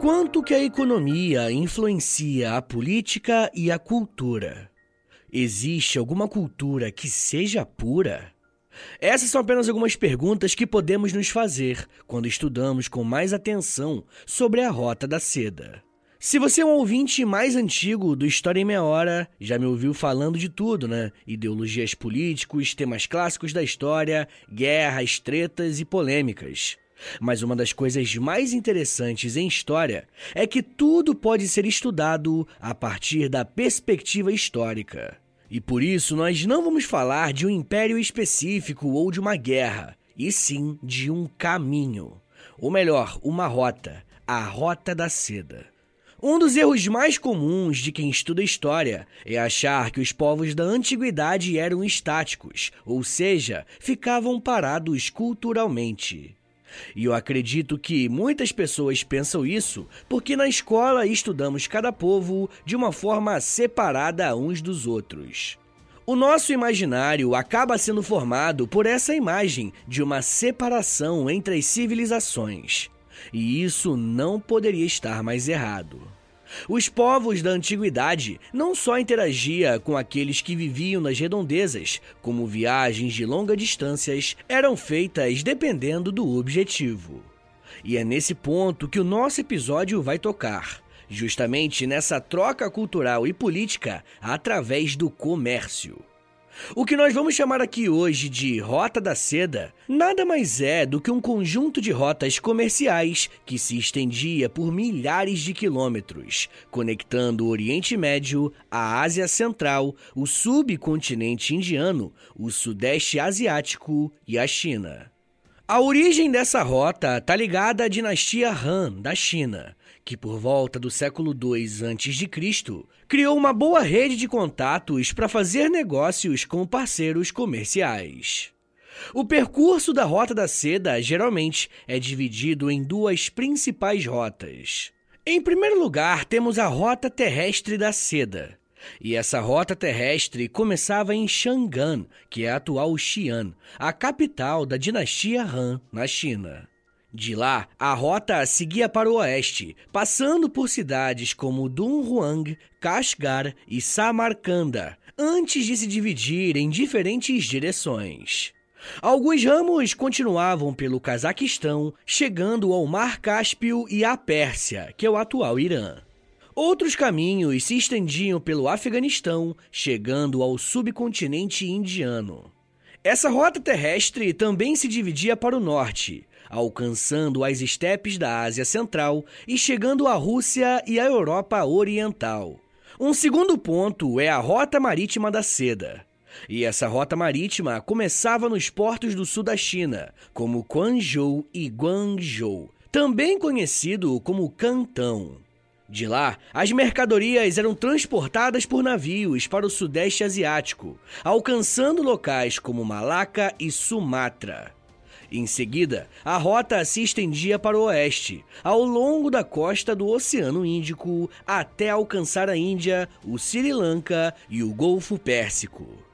Quanto que a economia influencia a política e a cultura? Existe alguma cultura que seja pura? Essas são apenas algumas perguntas que podemos nos fazer quando estudamos com mais atenção sobre a Rota da Seda. Se você é um ouvinte mais antigo do História em Meia Hora, já me ouviu falando de tudo, né? Ideologias políticos, temas clássicos da história, guerras, tretas e polêmicas. Mas uma das coisas mais interessantes em história é que tudo pode ser estudado a partir da perspectiva histórica. E por isso nós não vamos falar de um império específico ou de uma guerra, e sim de um caminho. Ou melhor, uma rota, a Rota da Seda. Um dos erros mais comuns de quem estuda história é achar que os povos da antiguidade eram estáticos, ou seja, ficavam parados culturalmente. E eu acredito que muitas pessoas pensam isso porque na escola estudamos cada povo de uma forma separada uns dos outros. O nosso imaginário acaba sendo formado por essa imagem de uma separação entre as civilizações. E isso não poderia estar mais errado. Os povos da antiguidade não só interagia com aqueles que viviam nas redondezas, como viagens de longas distâncias eram feitas dependendo do objetivo. E é nesse ponto que o nosso episódio vai tocar, justamente nessa troca cultural e política através do comércio. O que nós vamos chamar aqui hoje de Rota da Seda nada mais é do que um conjunto de rotas comerciais que se estendia por milhares de quilômetros, conectando o Oriente Médio, a Ásia Central, o subcontinente indiano, o Sudeste Asiático e a China. A origem dessa rota está ligada à dinastia Han da China, que por volta do século II a.C. criou uma boa rede de contatos para fazer negócios com parceiros comerciais. O percurso da Rota da Seda geralmente é dividido em duas principais rotas. Em primeiro lugar, temos a Rota Terrestre da Seda. E essa rota terrestre começava em Chang'an, que é a atual Xi'an, a capital da dinastia Han na China. De lá, a rota seguia para o oeste, passando por cidades como Dunhuang, Kashgar e Samarcanda, antes de se dividir em diferentes direções. Alguns ramos continuavam pelo Cazaquistão, chegando ao Mar Cáspio e à Pérsia, que é o atual Irã. Outros caminhos se estendiam pelo Afeganistão, chegando ao subcontinente indiano. Essa rota terrestre também se dividia para o norte, alcançando as estepes da Ásia Central e chegando à Rússia e à Europa Oriental. Um segundo ponto é a Rota Marítima da Seda. E essa rota marítima começava nos portos do sul da China, como Quanzhou e Guangzhou, também conhecido como Cantão. De lá, as mercadorias eram transportadas por navios para o Sudeste Asiático, alcançando locais como Malaca e Sumatra. Em seguida, a rota se estendia para o oeste, ao longo da costa do Oceano Índico, até alcançar a Índia, o Sri Lanka e o Golfo Pérsico.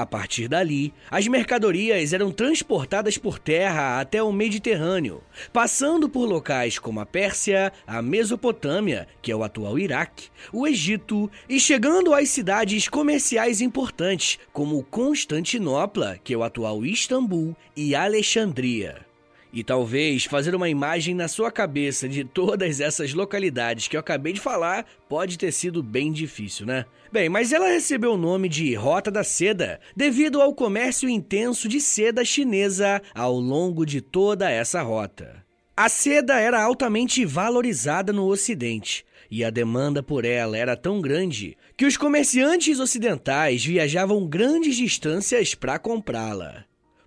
A partir dali, as mercadorias eram transportadas por terra até o Mediterrâneo, passando por locais como a Pérsia, a Mesopotâmia, que é o atual Iraque, o Egito e chegando às cidades comerciais importantes como Constantinopla, que é o atual Istambul, e Alexandria. E talvez fazer uma imagem na sua cabeça de todas essas localidades que eu acabei de falar pode ter sido bem difícil, né? Bem, mas ela recebeu o nome de Rota da Seda devido ao comércio intenso de seda chinesa ao longo de toda essa rota. A seda era altamente valorizada no Ocidente e a demanda por ela era tão grande que os comerciantes ocidentais viajavam grandes distâncias para comprá-la.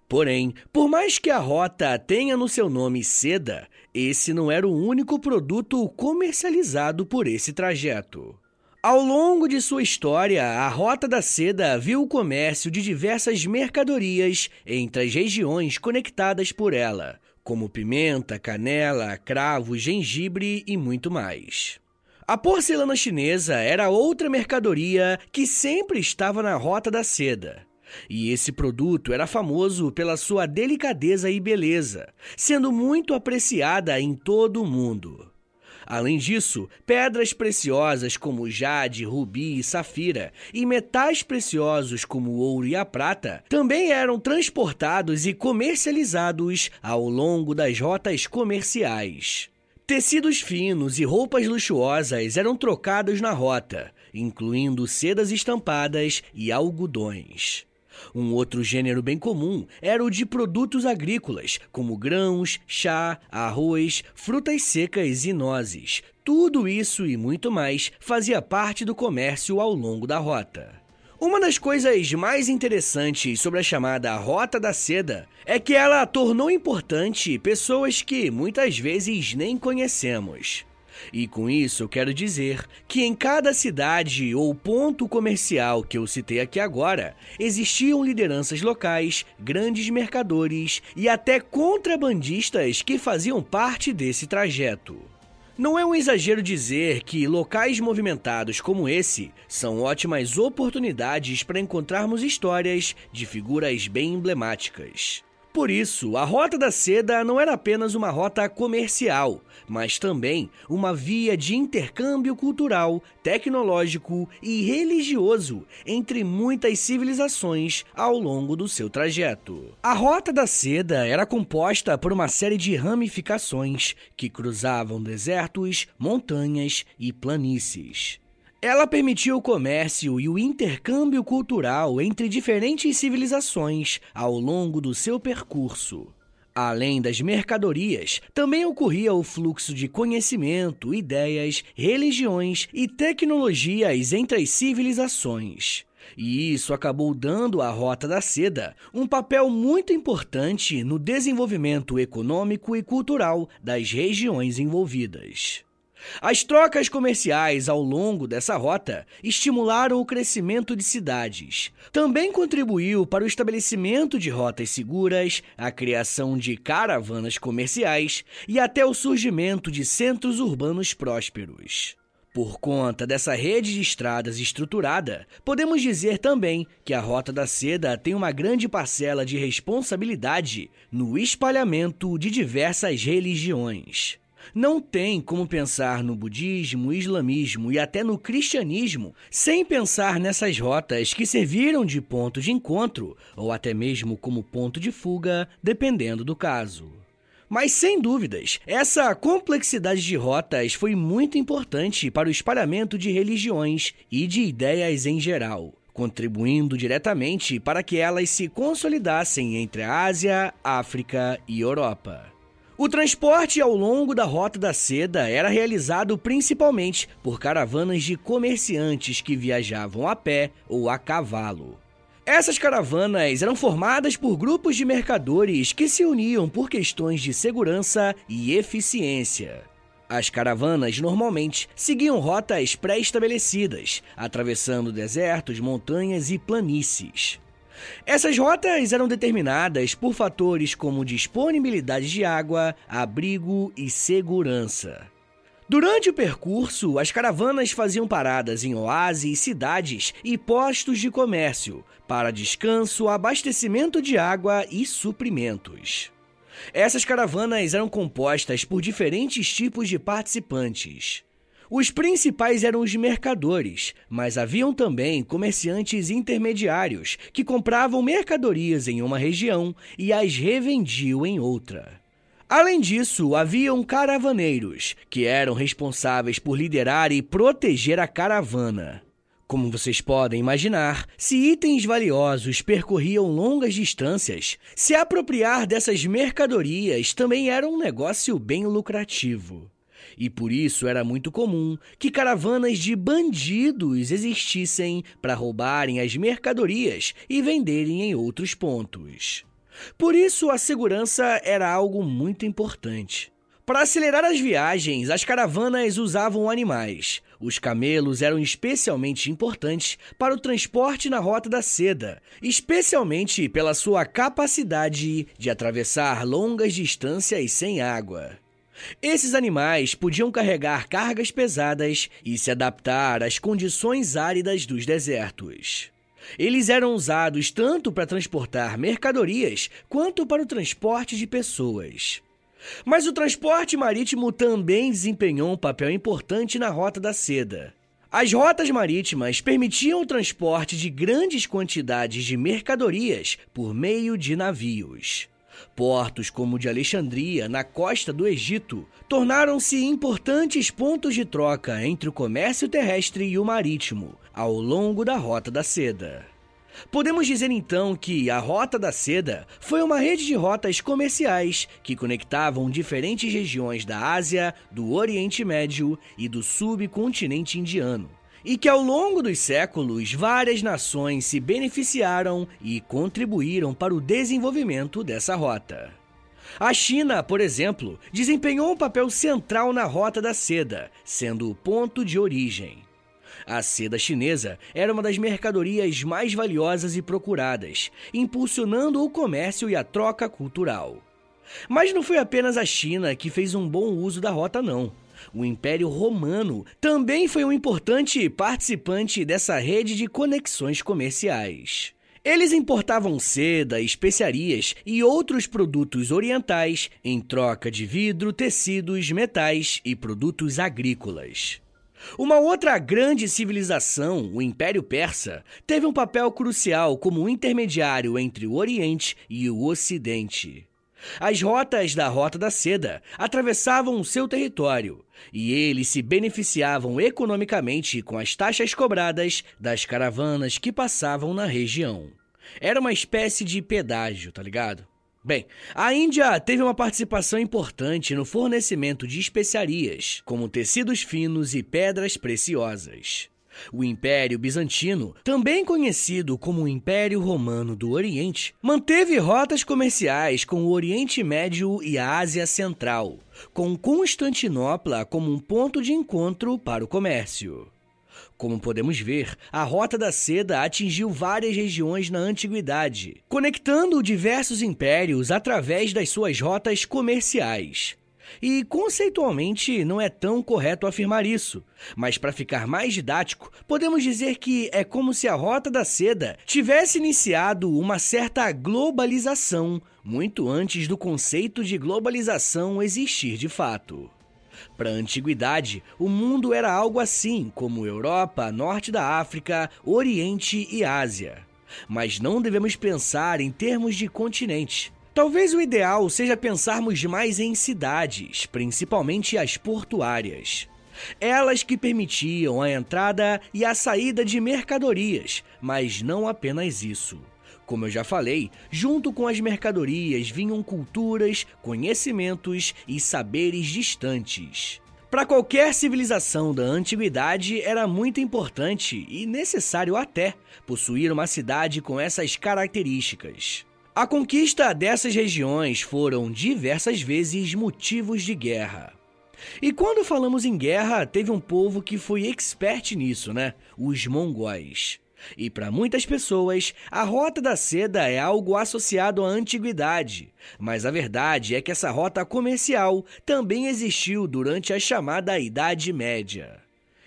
Porém, por mais que a rota tenha no seu nome seda, esse não era o único produto comercializado por esse trajeto. Ao longo de sua história, a Rota da Seda viu o comércio de diversas mercadorias entre as regiões conectadas por ela, como pimenta, canela, cravo, gengibre e muito mais. A porcelana chinesa era outra mercadoria que sempre estava na Rota da Seda. E esse produto era famoso pela sua delicadeza e beleza, sendo muito apreciada em todo o mundo. Além disso, pedras preciosas como jade, rubi e safira e metais preciosos como o ouro e a prata também eram transportados e comercializados ao longo das rotas comerciais. Tecidos finos e roupas luxuosas eram trocados na rota, incluindo sedas estampadas e algodões. Um outro gênero bem comum era o de produtos agrícolas, como grãos, chá, arroz, frutas secas e nozes. Tudo isso e muito mais fazia parte do comércio ao longo da rota. Uma das coisas mais interessantes sobre a chamada Rota da Seda é que ela tornou importante pessoas que muitas vezes nem conhecemos. E com isso eu quero dizer que em cada cidade ou ponto comercial que eu citei aqui agora, existiam lideranças locais, grandes mercadores e até contrabandistas que faziam parte desse trajeto. Não é um exagero dizer que locais movimentados como esse são ótimas oportunidades para encontrarmos histórias de figuras bem emblemáticas. Por isso, a Rota da Seda não era apenas uma rota comercial, mas também uma via de intercâmbio cultural, tecnológico e religioso entre muitas civilizações ao longo do seu trajeto. A Rota da Seda era composta por uma série de ramificações que cruzavam desertos, montanhas e planícies. Ela permitiu o comércio e o intercâmbio cultural entre diferentes civilizações ao longo do seu percurso. Além das mercadorias, também ocorria o fluxo de conhecimento, ideias, religiões e tecnologias entre as civilizações. E isso acabou dando à Rota da Seda um papel muito importante no desenvolvimento econômico e cultural das regiões envolvidas. As trocas comerciais ao longo dessa rota estimularam o crescimento de cidades. Também contribuiu para o estabelecimento de rotas seguras, a criação de caravanas comerciais e até o surgimento de centros urbanos prósperos. Por conta dessa rede de estradas estruturada, podemos dizer também que a Rota da Seda tem uma grande parcela de responsabilidade no espalhamento de diversas religiões. Não tem como pensar no budismo, islamismo e até no cristianismo sem pensar nessas rotas que serviram de ponto de encontro ou até mesmo como ponto de fuga, dependendo do caso. Mas sem dúvidas, essa complexidade de rotas foi muito importante para o espalhamento de religiões e de ideias em geral, contribuindo diretamente para que elas se consolidassem entre a Ásia, África e Europa. O transporte ao longo da Rota da Seda era realizado principalmente por caravanas de comerciantes que viajavam a pé ou a cavalo. Essas caravanas eram formadas por grupos de mercadores que se uniam por questões de segurança e eficiência. As caravanas normalmente seguiam rotas pré-estabelecidas, atravessando desertos, montanhas e planícies. Essas rotas eram determinadas por fatores como disponibilidade de água, abrigo e segurança. Durante o percurso, as caravanas faziam paradas em oásis, cidades e postos de comércio para descanso, abastecimento de água e suprimentos. Essas caravanas eram compostas por diferentes tipos de participantes. Os principais eram os mercadores, mas haviam também comerciantes intermediários que compravam mercadorias em uma região e as revendiam em outra. Além disso, haviam caravaneiros, que eram responsáveis por liderar e proteger a caravana. Como vocês podem imaginar, se itens valiosos percorriam longas distâncias, se apropriar dessas mercadorias também era um negócio bem lucrativo e por isso era muito comum que caravanas de bandidos existissem para roubarem as mercadorias e venderem em outros pontos. Por isso, a segurança era algo muito importante. Para acelerar as viagens, as caravanas usavam animais. Os camelos eram especialmente importantes para o transporte na Rota da Seda, especialmente pela sua capacidade de atravessar longas distâncias sem água. Esses animais podiam carregar cargas pesadas e se adaptar às condições áridas dos desertos. Eles eram usados tanto para transportar mercadorias quanto para o transporte de pessoas. Mas o transporte marítimo também desempenhou um papel importante na Rota da Seda. As rotas marítimas permitiam o transporte de grandes quantidades de mercadorias por meio de navios. Portos como o de Alexandria, na costa do Egito, tornaram-se importantes pontos de troca entre o comércio terrestre e o marítimo, ao longo da Rota da Seda. Podemos dizer então que a Rota da Seda foi uma rede de rotas comerciais que conectavam diferentes regiões da Ásia, do Oriente Médio e do subcontinente indiano. E que ao longo dos séculos várias nações se beneficiaram e contribuíram para o desenvolvimento dessa rota. A China, por exemplo, desempenhou um papel central na Rota da Seda, sendo o ponto de origem. A seda chinesa era uma das mercadorias mais valiosas e procuradas, impulsionando o comércio e a troca cultural. Mas não foi apenas a China que fez um bom uso da rota, não. O Império Romano também foi um importante participante dessa rede de conexões comerciais. Eles importavam seda, especiarias e outros produtos orientais em troca de vidro, tecidos, metais e produtos agrícolas. Uma outra grande civilização, o Império Persa, teve um papel crucial como intermediário entre o Oriente e o Ocidente. As rotas da Rota da Seda atravessavam o seu território e eles se beneficiavam economicamente com as taxas cobradas das caravanas que passavam na região. Era uma espécie de pedágio, tá ligado? Bem, a Índia teve uma participação importante no fornecimento de especiarias, como tecidos finos e pedras preciosas. O Império Bizantino, também conhecido como Império Romano do Oriente, manteve rotas comerciais com o Oriente Médio e a Ásia Central, com Constantinopla como um ponto de encontro para o comércio. Como podemos ver, a Rota da Seda atingiu várias regiões na antiguidade, conectando diversos impérios através das suas rotas comerciais. E conceitualmente não é tão correto afirmar isso, mas para ficar mais didático, podemos dizer que é como se a Rota da Seda tivesse iniciado uma certa globalização muito antes do conceito de globalização existir de fato. Para a antiguidade, o mundo era algo assim como Europa, Norte da África, Oriente e Ásia. Mas não devemos pensar em termos de continente. Talvez o ideal seja pensarmos mais em cidades, principalmente as portuárias. Elas que permitiam a entrada e a saída de mercadorias, mas não apenas isso. Como eu já falei, junto com as mercadorias vinham culturas, conhecimentos e saberes distantes. Para qualquer civilização da antiguidade era muito importante e necessário até possuir uma cidade com essas características. A conquista dessas regiões foram diversas vezes motivos de guerra. E quando falamos em guerra, teve um povo que foi expert nisso, né? Os mongóis. E para muitas pessoas, a Rota da Seda é algo associado à antiguidade. Mas a verdade é que essa rota comercial também existiu durante a chamada Idade Média.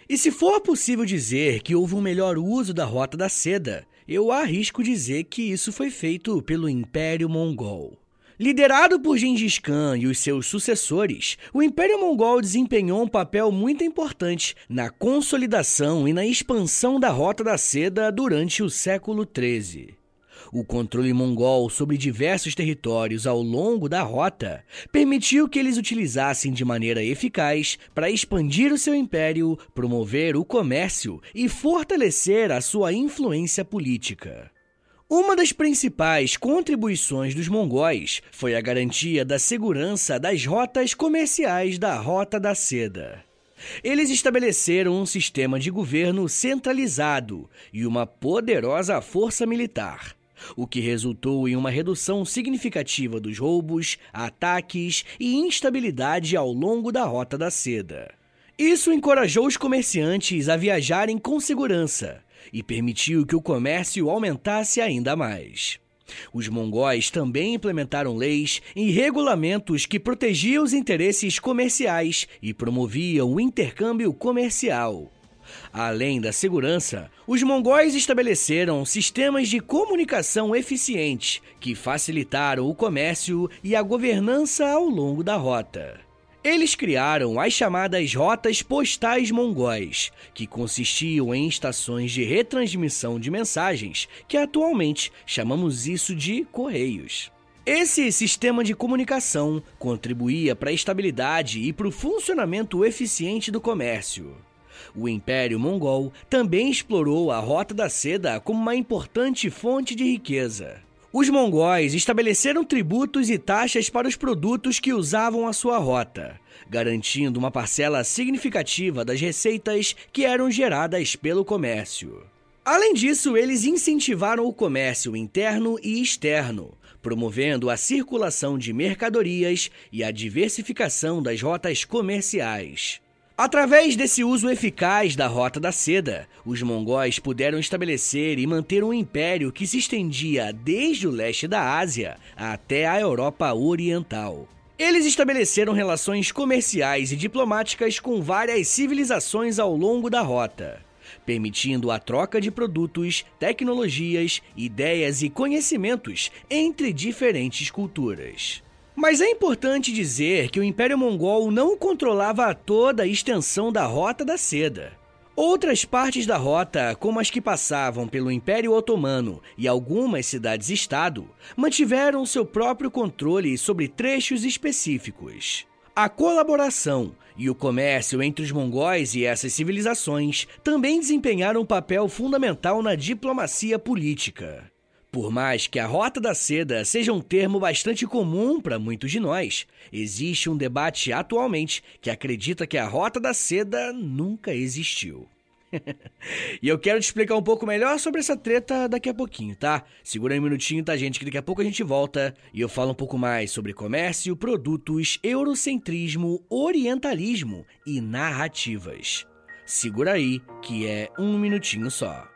E se for possível dizer que houve um melhor uso da Rota da Seda, eu arrisco dizer que isso foi feito pelo Império Mongol. Liderado por Gengis Khan e os seus sucessores, o Império Mongol desempenhou um papel muito importante na consolidação e na expansão da Rota da Seda durante o século XIII. O controle mongol sobre diversos territórios ao longo da rota permitiu que eles utilizassem de maneira eficaz para expandir o seu império, promover o comércio e fortalecer a sua influência política. Uma das principais contribuições dos mongóis foi a garantia da segurança das rotas comerciais da Rota da Seda. Eles estabeleceram um sistema de governo centralizado e uma poderosa força militar, o que resultou em uma redução significativa dos roubos, ataques e instabilidade ao longo da Rota da Seda. Isso encorajou os comerciantes a viajarem com segurança e permitiu que o comércio aumentasse ainda mais. Os mongóis também implementaram leis e regulamentos que protegiam os interesses comerciais e promoviam o intercâmbio comercial. Além da segurança, os mongóis estabeleceram sistemas de comunicação eficientes que facilitaram o comércio e a governança ao longo da rota. Eles criaram as chamadas rotas postais mongóis, que consistiam em estações de retransmissão de mensagens, que atualmente chamamos isso de correios. Esse sistema de comunicação contribuía para a estabilidade e para o funcionamento eficiente do comércio. O Império Mongol também explorou a Rota da Seda como uma importante fonte de riqueza. Os mongóis estabeleceram tributos e taxas para os produtos que usavam a sua rota, garantindo uma parcela significativa das receitas que eram geradas pelo comércio. Além disso, eles incentivaram o comércio interno e externo, promovendo a circulação de mercadorias e a diversificação das rotas comerciais. Através desse uso eficaz da Rota da Seda, os mongóis puderam estabelecer e manter um império que se estendia desde o leste da Ásia até a Europa Oriental. Eles estabeleceram relações comerciais e diplomáticas com várias civilizações ao longo da rota, permitindo a troca de produtos, tecnologias, ideias e conhecimentos entre diferentes culturas. Mas é importante dizer que o Império Mongol não controlava toda a extensão da Rota da Seda. Outras partes da rota, como as que passavam pelo Império Otomano e algumas cidades-estado, mantiveram seu próprio controle sobre trechos específicos. A colaboração e o comércio entre os mongóis e essas civilizações também desempenharam um papel fundamental na diplomacia política. Por mais que a Rota da Seda seja um termo bastante comum para muitos de nós, existe um debate atualmente que acredita que a Rota da Seda nunca existiu. e eu quero te explicar um pouco melhor sobre essa treta daqui a pouquinho, tá? Segura aí um minutinho, tá, gente? Que daqui a pouco a gente volta e eu falo um pouco mais sobre comércio, produtos, eurocentrismo, orientalismo e narrativas. Segura aí, que é um minutinho só.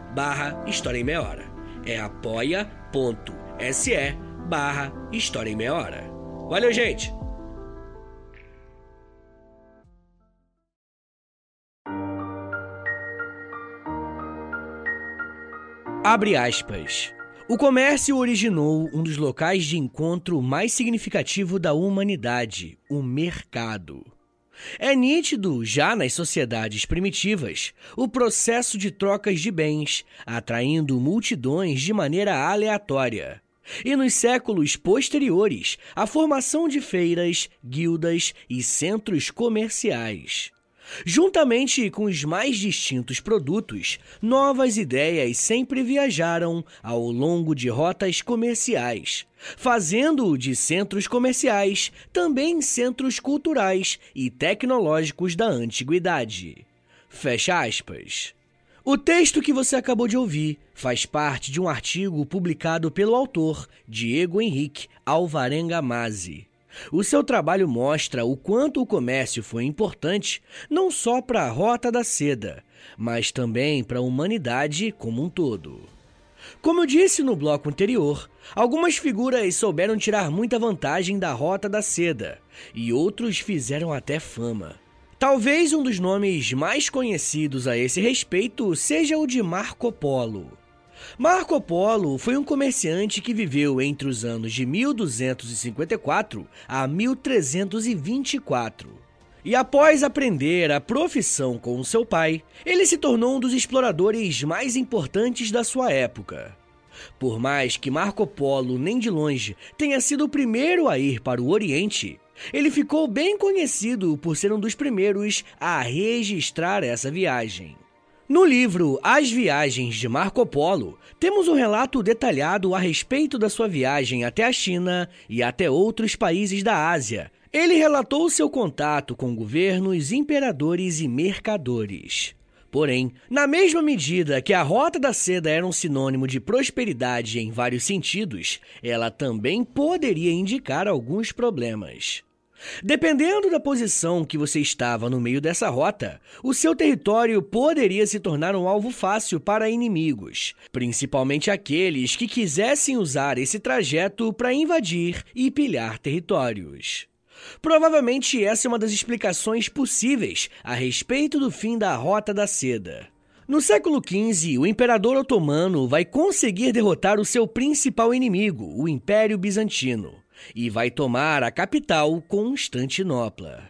barra História em Meia Hora. É apoia.se barra História em Meia Hora. Valeu, gente! Abre aspas. O comércio originou um dos locais de encontro mais significativo da humanidade, o mercado. É nítido, já nas sociedades primitivas, o processo de trocas de bens, atraindo multidões de maneira aleatória. E nos séculos posteriores, a formação de feiras, guildas e centros comerciais. Juntamente com os mais distintos produtos, novas ideias sempre viajaram ao longo de rotas comerciais, fazendo de centros comerciais também centros culturais e tecnológicos da antiguidade. Fecha aspas. O texto que você acabou de ouvir faz parte de um artigo publicado pelo autor Diego Henrique Alvarenga Mazzi O seu trabalho mostra o quanto o comércio foi importante não só para a Rota da Seda, mas também para a humanidade como um todo. Como eu disse no bloco anterior, algumas figuras souberam tirar muita vantagem da Rota da Seda e outros fizeram até fama. Talvez um dos nomes mais conhecidos a esse respeito seja o de Marco Polo. Marco Polo foi um comerciante que viveu entre os anos de 1254 a 1324. E após aprender a profissão com seu pai, ele se tornou um dos exploradores mais importantes da sua época. Por mais que Marco Polo nem de longe tenha sido o primeiro a ir para o Oriente, ele ficou bem conhecido por ser um dos primeiros a registrar essa viagem. No livro As Viagens de Marco Polo, temos um relato detalhado a respeito da sua viagem até a China e até outros países da Ásia. Ele relatou seu contato com governos, imperadores e mercadores. Porém, na mesma medida que a Rota da Seda era um sinônimo de prosperidade em vários sentidos, ela também poderia indicar alguns problemas. Dependendo da posição que você estava no meio dessa rota, o seu território poderia se tornar um alvo fácil para inimigos, principalmente aqueles que quisessem usar esse trajeto para invadir e pilhar territórios. Provavelmente essa é uma das explicações possíveis a respeito do fim da Rota da Seda. No século XV, o imperador otomano vai conseguir derrotar o seu principal inimigo, o Império Bizantino e vai tomar a capital Constantinopla.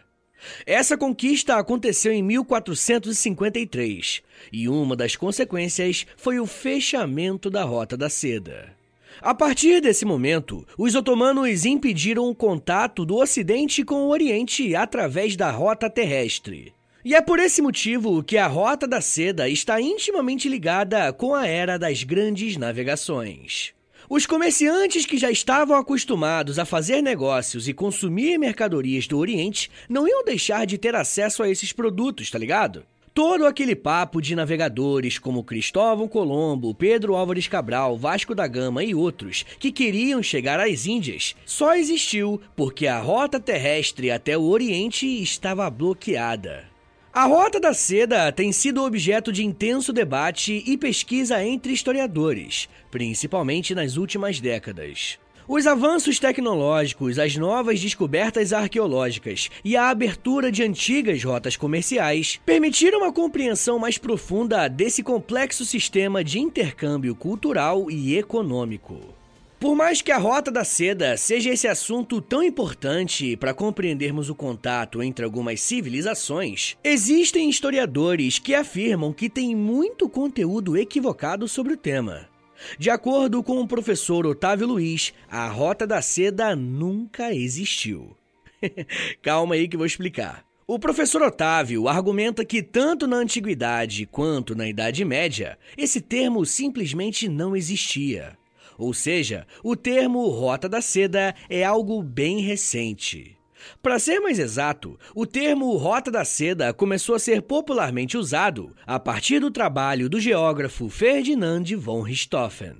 Essa conquista aconteceu em 1453 e uma das consequências foi o fechamento da Rota da Seda. A partir desse momento, os otomanos impediram o contato do Ocidente com o Oriente através da rota terrestre. E é por esse motivo que a Rota da Seda está intimamente ligada com a era das grandes navegações. Os comerciantes que já estavam acostumados a fazer negócios e consumir mercadorias do Oriente não iam deixar de ter acesso a esses produtos, tá ligado? Todo aquele papo de navegadores como Cristóvão Colombo, Pedro Álvares Cabral, Vasco da Gama e outros que queriam chegar às Índias só existiu porque a rota terrestre até o Oriente estava bloqueada. A Rota da Seda tem sido objeto de intenso debate e pesquisa entre historiadores, principalmente nas últimas décadas. Os avanços tecnológicos, as novas descobertas arqueológicas e a abertura de antigas rotas comerciais permitiram uma compreensão mais profunda desse complexo sistema de intercâmbio cultural e econômico. Por mais que a Rota da Seda seja esse assunto tão importante para compreendermos o contato entre algumas civilizações, existem historiadores que afirmam que tem muito conteúdo equivocado sobre o tema. De acordo com o professor Otávio Luiz, a Rota da Seda nunca existiu. Calma aí que vou explicar. O professor Otávio argumenta que tanto na antiguidade quanto na Idade Média, esse termo simplesmente não existia. Ou seja, o termo Rota da Seda é algo bem recente. Para ser mais exato, o termo Rota da Seda começou a ser popularmente usado a partir do trabalho do geógrafo Ferdinand von Richthofen.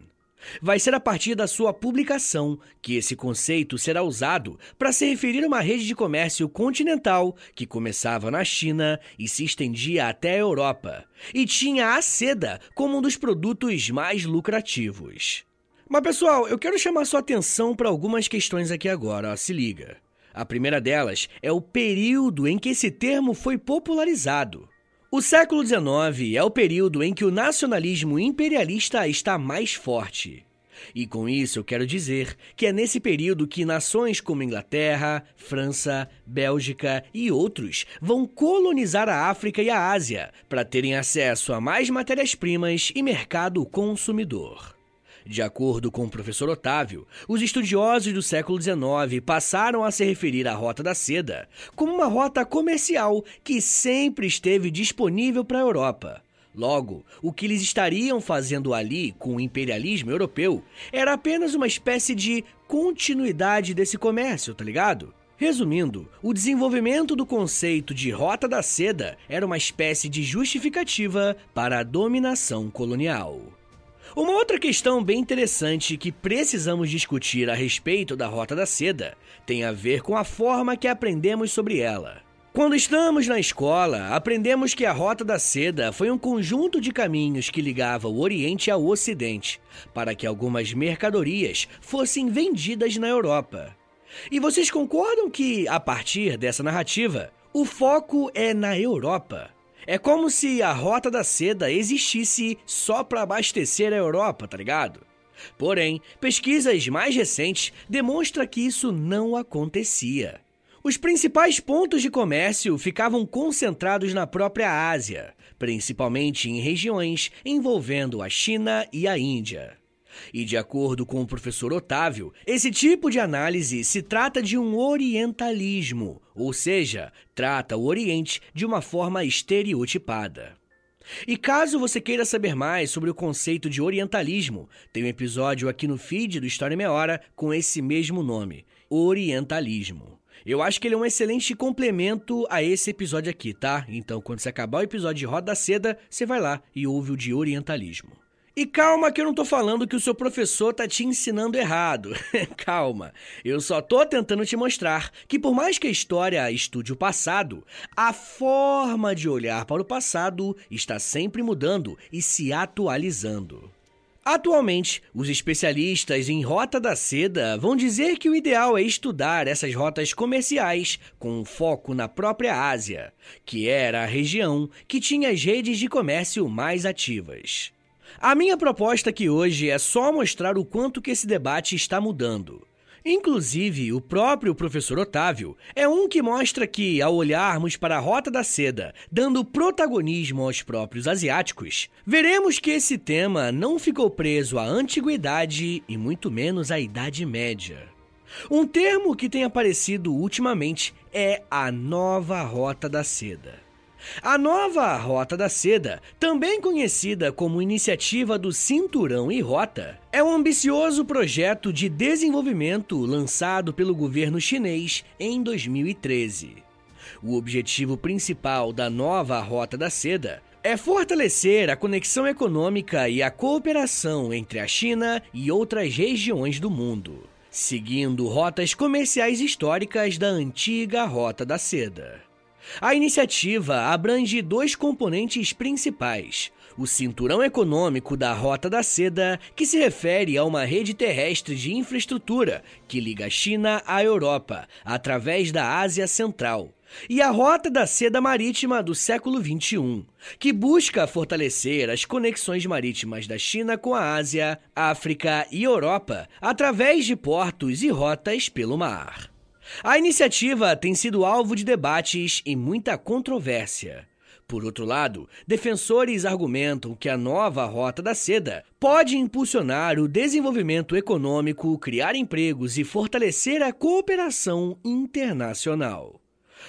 Vai ser a partir da sua publicação que esse conceito será usado para se referir a uma rede de comércio continental que começava na China e se estendia até a Europa, e tinha a seda como um dos produtos mais lucrativos. Mas pessoal, eu quero chamar sua atenção para algumas questões aqui agora, ó, se liga. A primeira delas é o período em que esse termo foi popularizado. O século XIX é o período em que o nacionalismo imperialista está mais forte. E com isso eu quero dizer que é nesse período que nações como Inglaterra, França, Bélgica e outros vão colonizar a África e a Ásia para terem acesso a mais matérias-primas e mercado consumidor. De acordo com o professor Otávio, os estudiosos do século XIX passaram a se referir à Rota da Seda como uma rota comercial que sempre esteve disponível para a Europa. Logo, o que eles estariam fazendo ali com o imperialismo europeu era apenas uma espécie de continuidade desse comércio, tá ligado? Resumindo, o desenvolvimento do conceito de Rota da Seda era uma espécie de justificativa para a dominação colonial. Uma outra questão bem interessante que precisamos discutir a respeito da Rota da Seda tem a ver com a forma que aprendemos sobre ela. Quando estamos na escola, aprendemos que a Rota da Seda foi um conjunto de caminhos que ligava o Oriente ao Ocidente, para que algumas mercadorias fossem vendidas na Europa. E vocês concordam que, a partir dessa narrativa, o foco é na Europa? É como se a Rota da Seda existisse só para abastecer a Europa, tá ligado? Porém, pesquisas mais recentes demonstram que isso não acontecia. Os principais pontos de comércio ficavam concentrados na própria Ásia, principalmente em regiões envolvendo a China e a Índia. E de acordo com o professor Otávio, esse tipo de análise se trata de um orientalismo, ou seja, trata o Oriente de uma forma estereotipada. E caso você queira saber mais sobre o conceito de orientalismo, tem um episódio aqui no feed do História Meia Hora com esse mesmo nome, Orientalismo. Eu acho que ele é um excelente complemento a esse episódio aqui, tá? Então, quando você acabar o episódio de Roda da Seda, você vai lá e ouve o de Orientalismo. E calma que eu não tô falando que o seu professor tá te ensinando errado. calma. Eu só tô tentando te mostrar que por mais que a história estude o passado, a forma de olhar para o passado está sempre mudando e se atualizando. Atualmente, os especialistas em Rota da Seda vão dizer que o ideal é estudar essas rotas comerciais com foco na própria Ásia, que era a região que tinha as redes de comércio mais ativas. A minha proposta aqui hoje é só mostrar o quanto que esse debate está mudando. Inclusive, o próprio professor Otávio é um que mostra que, ao olharmos para a Rota da Seda, dando protagonismo aos próprios asiáticos, veremos que esse tema não ficou preso à antiguidade e muito menos à Idade Média. Um termo que tem aparecido ultimamente é a nova Rota da Seda. A nova Rota da Seda, também conhecida como Iniciativa do Cinturão e Rota, é um ambicioso projeto de desenvolvimento lançado pelo governo chinês em 2013. O objetivo principal da nova Rota da Seda é fortalecer a conexão econômica e a cooperação entre a China e outras regiões do mundo, seguindo rotas comerciais históricas da antiga Rota da Seda. A iniciativa abrange dois componentes principais. O cinturão econômico da Rota da Seda, que se refere a uma rede terrestre de infraestrutura que liga a China à Europa, através da Ásia Central. E a Rota da Seda Marítima do século XXI, que busca fortalecer as conexões marítimas da China com a Ásia, África e Europa, através de portos e rotas pelo mar. A iniciativa tem sido alvo de debates e muita controvérsia. Por outro lado, defensores argumentam que a nova Rota da Seda pode impulsionar o desenvolvimento econômico, criar empregos e fortalecer a cooperação internacional.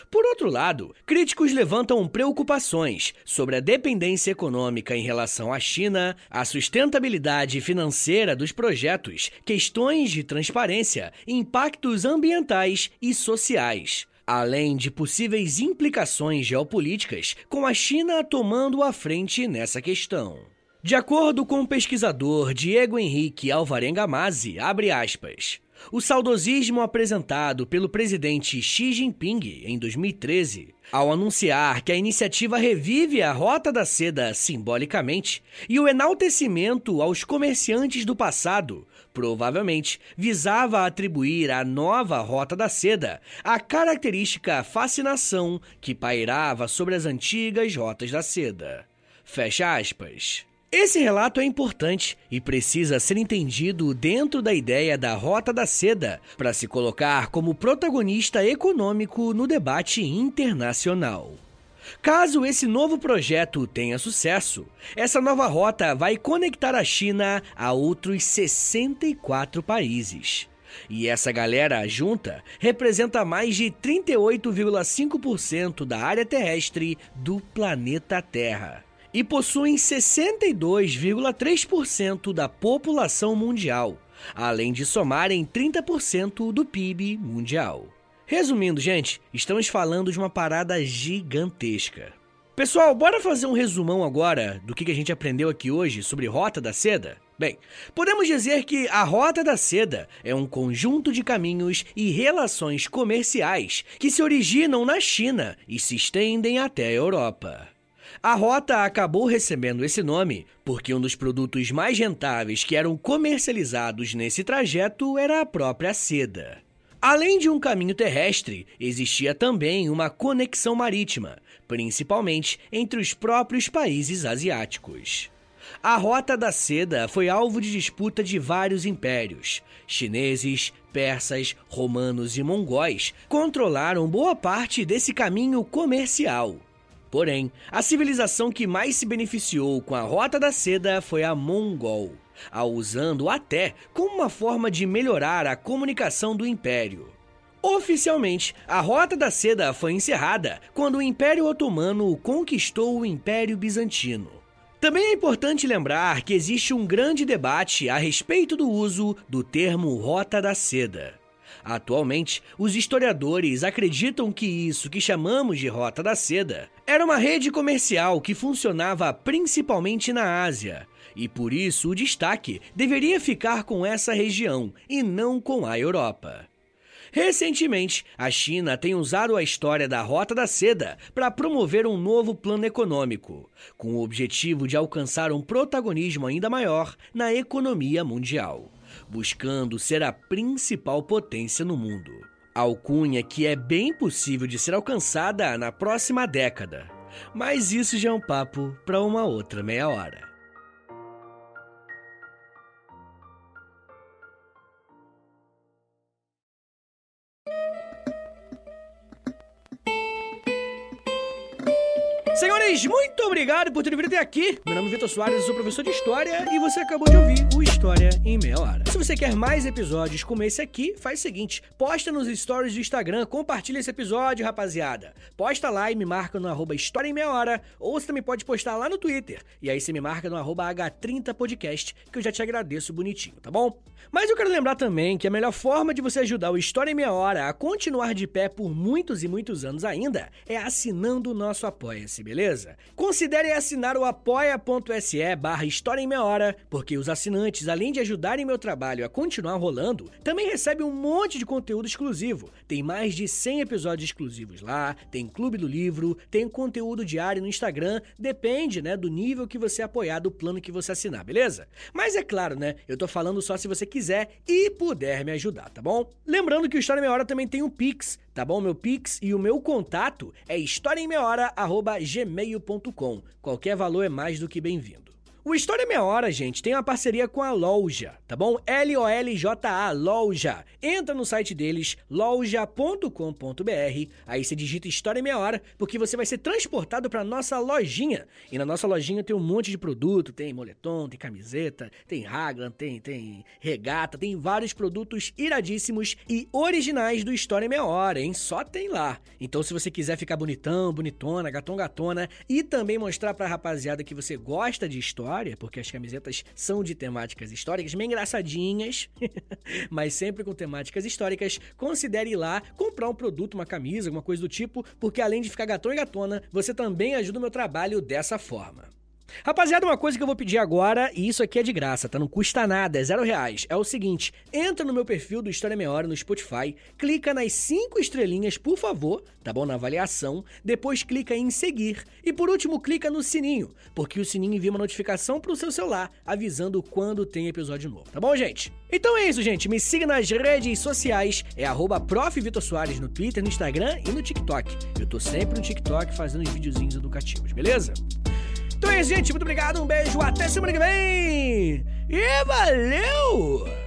Por outro lado, críticos levantam preocupações sobre a dependência econômica em relação à China, a sustentabilidade financeira dos projetos, questões de transparência, impactos ambientais e sociais além de possíveis implicações geopolíticas, com a China tomando a frente nessa questão. De acordo com o pesquisador Diego Henrique Alvarenga Mazzi, abre aspas, o saudosismo apresentado pelo presidente Xi Jinping em 2013, ao anunciar que a iniciativa revive a Rota da Seda simbolicamente e o enaltecimento aos comerciantes do passado, provavelmente visava atribuir à nova Rota da Seda a característica fascinação que pairava sobre as antigas rotas da seda. Fecha aspas. Esse relato é importante e precisa ser entendido dentro da ideia da Rota da Seda para se colocar como protagonista econômico no debate internacional. Caso esse novo projeto tenha sucesso, essa nova rota vai conectar a China a outros 64 países. E essa galera junta representa mais de 38,5% da área terrestre do planeta Terra e possuem 62,3% da população mundial, além de somarem 30% do PIB mundial. Resumindo, gente, estamos falando de uma parada gigantesca. Pessoal, bora fazer um resumão agora do que a gente aprendeu aqui hoje sobre Rota da Seda? Bem, podemos dizer que a Rota da Seda é um conjunto de caminhos e relações comerciais que se originam na China e se estendem até a Europa. A rota acabou recebendo esse nome porque um dos produtos mais rentáveis que eram comercializados nesse trajeto era a própria seda. Além de um caminho terrestre, existia também uma conexão marítima, principalmente entre os próprios países asiáticos. A Rota da Seda foi alvo de disputa de vários impérios. Chineses, persas, romanos e mongóis controlaram boa parte desse caminho comercial. Porém, a civilização que mais se beneficiou com a Rota da Seda foi a mongol, a usando até como uma forma de melhorar a comunicação do império. Oficialmente, a Rota da Seda foi encerrada quando o Império Otomano conquistou o Império Bizantino. Também é importante lembrar que existe um grande debate a respeito do uso do termo Rota da Seda. Atualmente, os historiadores acreditam que isso que chamamos de Rota da Seda era uma rede comercial que funcionava principalmente na Ásia, e por isso o destaque deveria ficar com essa região e não com a Europa. Recentemente, a China tem usado a história da Rota da Seda para promover um novo plano econômico, com o objetivo de alcançar um protagonismo ainda maior na economia mundial, buscando ser a principal potência no mundo. Alcunha que é bem possível de ser alcançada na próxima década. Mas isso já é um papo para uma outra meia hora. Senhores, muito obrigado por terem vindo até aqui. Meu nome é Vitor Soares, eu sou professor de História e você acabou de ouvir o História em Meia Hora. Se você quer mais episódios como esse aqui, faz o seguinte, posta nos stories do Instagram, compartilha esse episódio, rapaziada. Posta lá e me marca no arroba História em Meia Hora, ou você também pode postar lá no Twitter, e aí você me marca no arroba H30podcast, que eu já te agradeço bonitinho, tá bom? Mas eu quero lembrar também que a melhor forma de você ajudar o História em Meia Hora a continuar de pé por muitos e muitos anos ainda é assinando o nosso Apoia-se, beleza? Considere assinar o apoia.se barra História em Meia Hora, porque os assinantes, além de ajudarem meu trabalho a continuar rolando, também recebem um monte de conteúdo exclusivo. Tem mais de 100 episódios exclusivos lá, tem Clube do Livro, tem conteúdo diário no Instagram, depende, né, do nível que você apoiar, do plano que você assinar, beleza? Mas é claro, né, eu tô falando só se você quiser e puder me ajudar, tá bom? Lembrando que o História em Meia Hora também tem um Pix, tá bom? Meu Pix e o meu contato é historiaemmeiahora.gmail.com. Qualquer valor é mais do que bem-vindo. O História Meia Hora, gente, tem uma parceria com a Loja, tá bom? L-O-L-J-A, Loja. Entra no site deles, loja.com.br, aí você digita História Meia Hora, porque você vai ser transportado para nossa lojinha. E na nossa lojinha tem um monte de produto, tem moletom, tem camiseta, tem raglan, tem, tem regata, tem vários produtos iradíssimos e originais do História Meia Hora, hein? Só tem lá. Então se você quiser ficar bonitão, bonitona, gatom, gatona e também mostrar pra rapaziada que você gosta de história, história, porque as camisetas são de temáticas históricas, bem engraçadinhas, mas sempre com temáticas históricas, considere ir lá comprar um produto, uma camisa, alguma coisa do tipo, porque além de ficar gatão e gatona, você também ajuda o meu trabalho dessa forma. Rapaziada, uma coisa que eu vou pedir agora, e isso aqui é de graça, tá? Não custa nada, é zero reais. É o seguinte, entra no meu perfil do História Meia Hora no Spotify, clica nas cinco estrelinhas, por favor, tá bom? Na avaliação, depois clica em seguir e por último clica no sininho, porque o sininho envia uma notificação pro seu celular, avisando quando tem episódio novo, tá bom, gente? Então é isso, gente. Me siga nas redes sociais, é arroba Soares no Twitter, no Instagram e no TikTok. Eu tô sempre no TikTok fazendo os videozinhos educativos, beleza? Então é gente. Muito obrigado, um beijo, até semana que vem. E valeu!